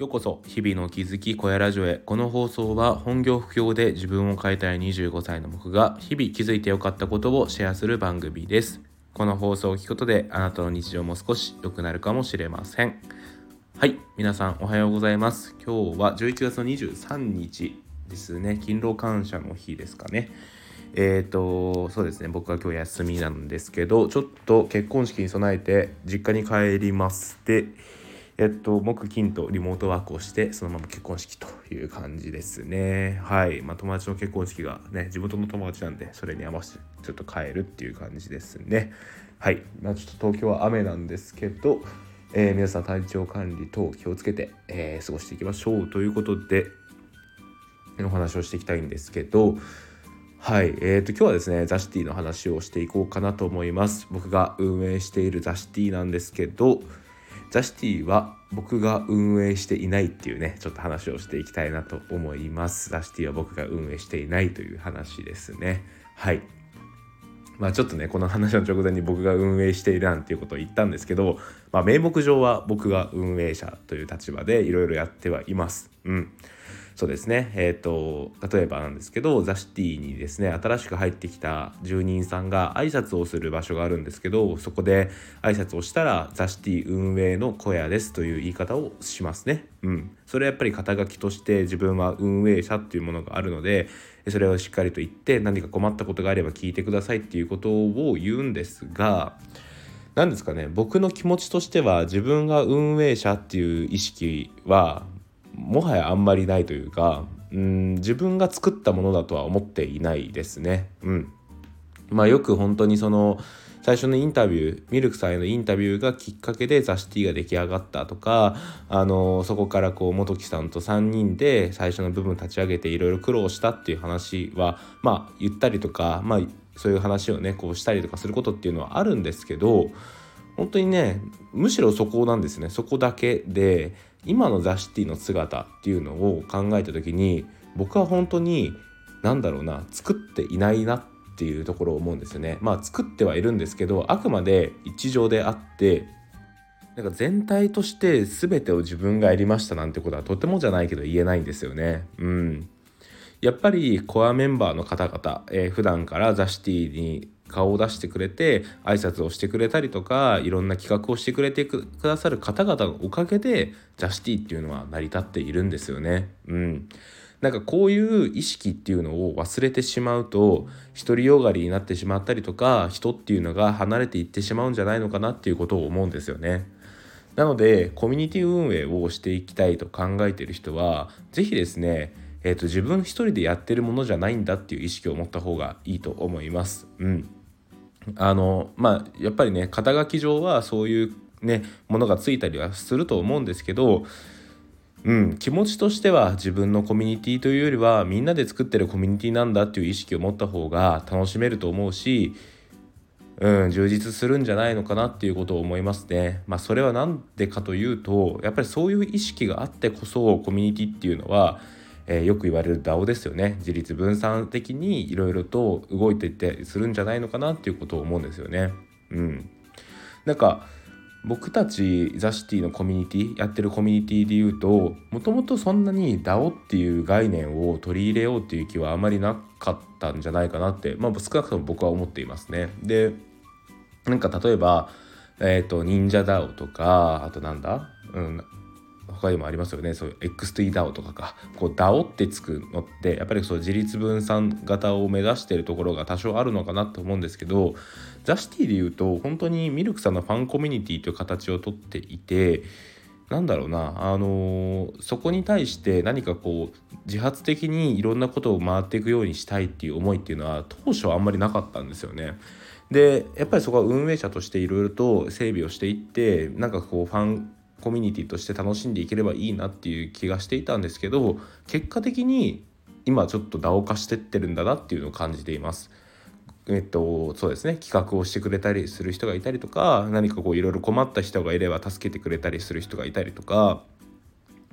ようこそ日々の気づき小屋ラジオへ。この放送は本業不況で自分を変えたい25歳の僕が日々気づいてよかったことをシェアする番組です。この放送を聞くことであなたの日常も少し良くなるかもしれません。はい皆さんおはようございます。今日は11月の23日ですね。勤労感謝の日ですかね。えっ、ー、とそうですね。僕は今日休みなんですけどちょっと結婚式に備えて実家に帰りますでえっと、木金とリモートワークをしてそのまま結婚式という感じですね。はい。まあ友達の結婚式がね地元の友達なんでそれに合わせてちょっと帰るっていう感じですね。はい。まあちょっと東京は雨なんですけど、えー、皆さん体調管理等気をつけて、えー、過ごしていきましょうということでお話をしていきたいんですけどはい、えーと、今日はですねザシティの話をしていこうかなと思います。僕が運営しているザシティなんですけどザシティは僕が運営していないっていうねちょっと話をしていきたいなと思います。ザシティは僕が運営していないという話ですね。はい。まあちょっとねこの話の直前に僕が運営しているなんていうことを言ったんですけど、まあ、名目上は僕が運営者という立場でいろいろやってはいます。うん。そうですねえっ、ー、と例えばなんですけどザシティにですね新しく入ってきた住人さんが挨拶をする場所があるんですけどそこで挨拶をしたらザシティ運営の小屋ですという言い方をしますね。うん、それはやっぱり肩書きとして自分は運営者っていうものがあるのでそれをしっかりと言って何か困ったことがあれば聞いてくださいっていうことを言うんですが何ですかね僕の気持ちとしては自分が運営者っていう意識はもはやあんまりないというかうん自分が作ったものだとは思っていないですね。うん、まあよく本当にその最初のインタビューミルクさんへのインタビューがきっかけでザ・シティが出来上がったとかあのそこからこう元木さんと3人で最初の部分立ち上げていろいろ苦労したっていう話はまあ言ったりとかまあそういう話をねこうしたりとかすることっていうのはあるんですけど本当にねむしろそこなんですねそこだけで今のザ・シティの姿っていうのを考えた時に僕は本当に何だろうな作っていないなっていうところを思うんですよね。まあ作ってはいるんですけどあくまで一条であってなんか全体として全てを自分がやりましたなんてことはとてもじゃないけど言えないんですよね。うん。やっぱりコアメンバーの方々、えー、普段からザ・シティに顔を出してくれて挨拶をしてくれたりとかいろんな企画をしてくれてくださる方々のおかげでジャスティっていうのは成り立っているんですよね。うんなんかこういう意識っていうのを忘れてしまうと独りよがりになってしまったりとか人っていうのが離れていってしまうんじゃないのかなっていうことを思うんですよね。なのでコミュニティ運営をしていきたいと考えている人は是非ですねえーと、自分一人でやってるものじゃないんだっていう意識を持った方がいいと思います。うんあのまあやっぱりね肩書き上はそういうねものがついたりはすると思うんですけどうん、気持ちとしては自分のコミュニティというよりはみんなで作ってるコミュニティなんだっていう意識を持った方が楽しめると思うし、うん、充実するんじゃないのかなっていうことを思いますね。まあそれは何でかというとやっぱりそういう意識があってこそコミュニティっていうのはえー、よく言われる DAO ですよね自立分散的にいろいろと動いていってするんじゃないのかなっていうことを思うんですよね。うん、なんか僕たちザ・シティのコミュニティやってるコミュニティで言うともともとそんなに DAO っていう概念を取り入れようっていう気はあまりなかったんじゃないかなって、まあ、少なくとも僕は思っていますね。でなんか例えば、えっ、ー、と忍者 DAO とかあとなんだ、うん、他にもありますよねそういう X3DAO とかかこう DAO ってつくのってやっぱりそう自立分散型を目指してるところが多少あるのかなと思うんですけどザ・シティで言うと本当にミルクさんのファンコミュニティという形をとっていてなんだろうな、あのー、そこに対して何かこう自発的にいろんなことを回っていくようにしたいっていう思いっていうのは当初はあんまりなかったんですよね。でやっぱりそこは運営者としていろいろと整備をしていってなんかこうファンコミュニティとして楽しんでいければいいなっていう気がしていたんですけど結果的に今ちょっと DAO 化してってるんだなっていうのを感じています。えっと、そうですね。企画をしてくれたりする人がいたりとか何かこういろいろ困った人がいれば助けてくれたりする人がいたりとか。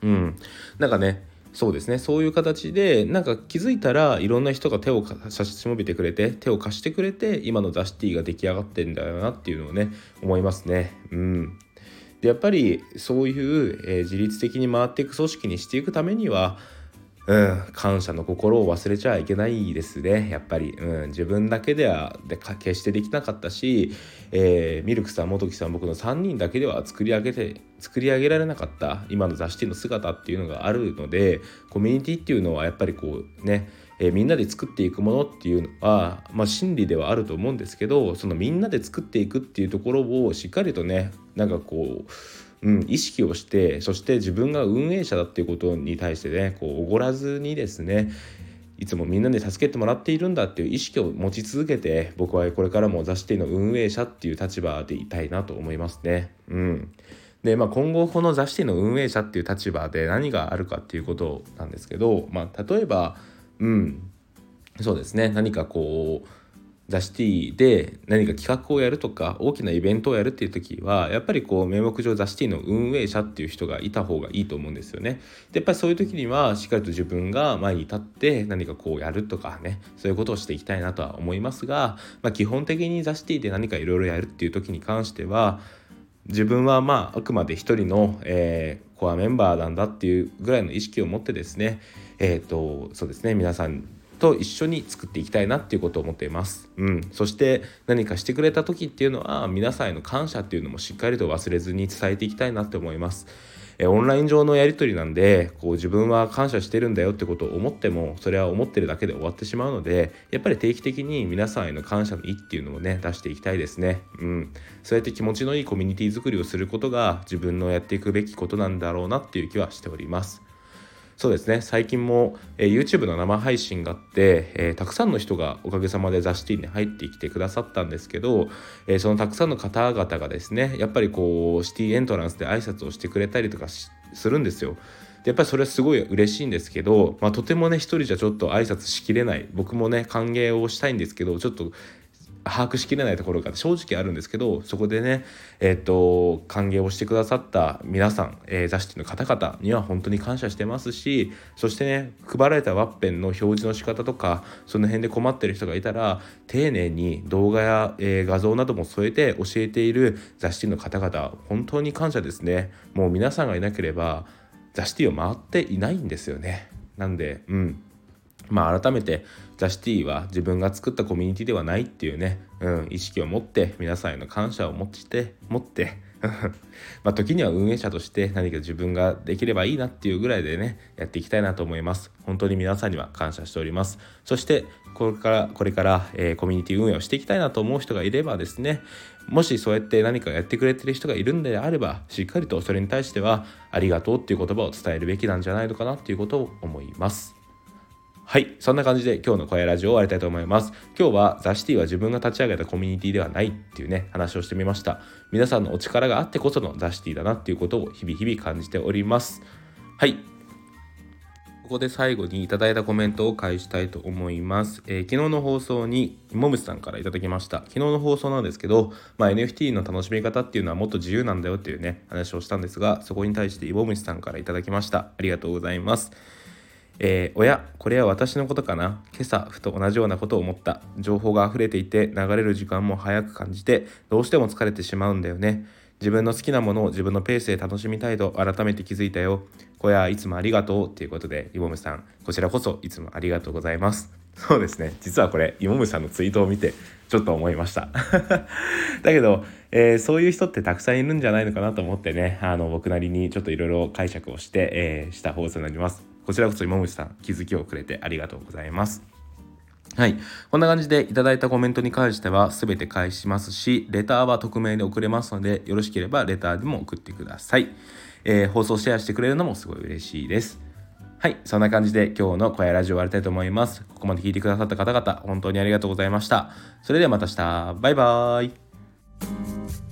うん。なんかねそうですね。そういう形でなんか気づいたらいろんな人が手を差し伸べてくれて手を貸してくれて今のザ・シティが出来上がってんだよなっていうのをね思いますね。うん。でやっぱりそういう、えー、自律的に回っていく組織にしていくためにはうん、感謝の心を忘れちゃいけないですね。やっぱり、うん、自分だけではで決してできなかったし、えー、ミルクさん元木さん僕の3人だけでは作り上げて作り上げられなかった今の雑誌の姿っていうのがあるのでコミュニティっていうのはやっぱりこうねえー、みんなで作っていくものっていうのは、まあ、真理ではあると思うんですけどそのみんなで作っていくっていうところをしっかりとねなんかこううん、意識をしてそして自分が運営者だっていうことに対してねこうおごらずにですねいつもみんなで助けてもらっているんだっていう意識を持ち続けて僕はこれからも雑誌店の運営者っていう立場でいたいなと思いますね。うん。でまあ、今後この雑誌店の運営者っていう立場で何があるかっていうことなんですけど、まあ、例えばうん。そうですね。何かこうザシティで何か企画をやるとか大きなイベントをやるっていう時はやっぱりこう名目上ザシティの運営者っていう人がいた方がいいと思うんですよね。でやっぱりそういう時にはしっかりと自分が前に立って何かこうやるとかねそういうことをしていきたいなとは思いますが、まあ、基本的にザシティで何かいろいろやるっていう時に関しては自分はまああくまで一人の、えー、コアメンバーなんだっていうぐらいの意識を持ってですねえっ、ー、とそうですね皆さんと一緒に作っていきたいなっていうことを思っています。うん、そして何かしてくれた時っていうのは皆さんへの感謝っていうのもしっかりと忘れずに伝えていきたいなって思います。えオンライン上のやり取りなんでこう自分は感謝してるんだよってことを思ってもそれは思ってるだけで終わってしまうのでやっぱり定期的に皆さんへの感謝の意っていうのをね出していきたいですね。うん、そうやって気持ちのいいコミュニティ作りをすることが自分のやっていくべきことなんだろうなっていう気はしております。そうですね最近も、えー、YouTube の生配信があって、えー、たくさんの人がおかげさまでザ・シティに入ってきてくださったんですけど、えー、そのたくさんの方々がですねやっぱりこうシティエントランスで挨拶をしてくれたりとかするんですよ。やっぱりそれはすごい嬉しいんですけど、まあ、とてもね一人じゃちょっと挨拶しきれない僕もね歓迎をしたいんですけどちょっと把握しきれないところが正直あるんですけどそこでねえっ、と歓迎をしてくださった皆さん、えー、雑誌の方々には本当に感謝してますしそしてね配られたワッペンの表示の仕方とかその辺で困ってる人がいたら丁寧に動画や、えー、画像なども添えて教えている雑誌の方々本当に感謝ですね。もう皆さんがいなければ雑誌を回っていないんですよね。なんでうん。まあ、改めてザ・シティは自分が作ったコミュニティではないっていうね、うん、意識を持って皆さんへの感謝を持って持って まあ時には運営者として何か自分ができればいいなっていうぐらいでねやっていきたいなと思います。本当に皆さんには感謝しております。そしてこれからこれから、えー、コミュニティ運営をしていきたいなと思う人がいればですねもしそうやって何かやってくれてる人がいるんであればしっかりとそれに対してはありがとうっていう言葉を伝えるべきなんじゃないのかなっていうことを思います。はい。そんな感じで今日の声ラジオを終わりたいと思います。今日はザ・シティは自分が立ち上げたコミュニティではないっていうね、話をしてみました。皆さんのお力があってこそのザ・シティだなっていうことを日々日々感じております。はい。ここで最後にいただいたコメントを返したいと思います。えー、昨日の放送にもむさんからいただきました。昨日の放送なんですけど、まあ、NFT の楽しみ方っていうのはもっと自由なんだよっていうね、話をしたんですが、そこに対してイボムシさんからいただきました。ありがとうございます。えー、おやこれは私のことかな？今朝ふと同じようなことを思った。情報が溢れていて流れる時間も早く感じてどうしても疲れてしまうんだよね。自分の好きなものを自分のペースで楽しみたいと改めて気づいたよ。小屋いつもありがとう。ということでイボムさん。こちらこそいつもありがとうございます。そうですね。実はこれイボムさんのツイートを見てちょっと思いました。だけど、えー、そういう人ってたくさんいるんじゃないのかなと思ってね。あの僕なりにちょっといろいろ解釈をして、えー、した放送になります。こちらこそ今口さん気づきをくれてありがとうございます。はい。こんな感じでいただいたコメントに関しては全て返しますし、レターは匿名で送れますので、よろしければレターでも送ってください。えー、放送シェアしてくれるのもすごい嬉しいです。はい。そんな感じで今日の小屋ラジオ終わりたいと思います。ここまで聞いてくださった方々、本当にありがとうございました。それではまた明日。バイバーイ。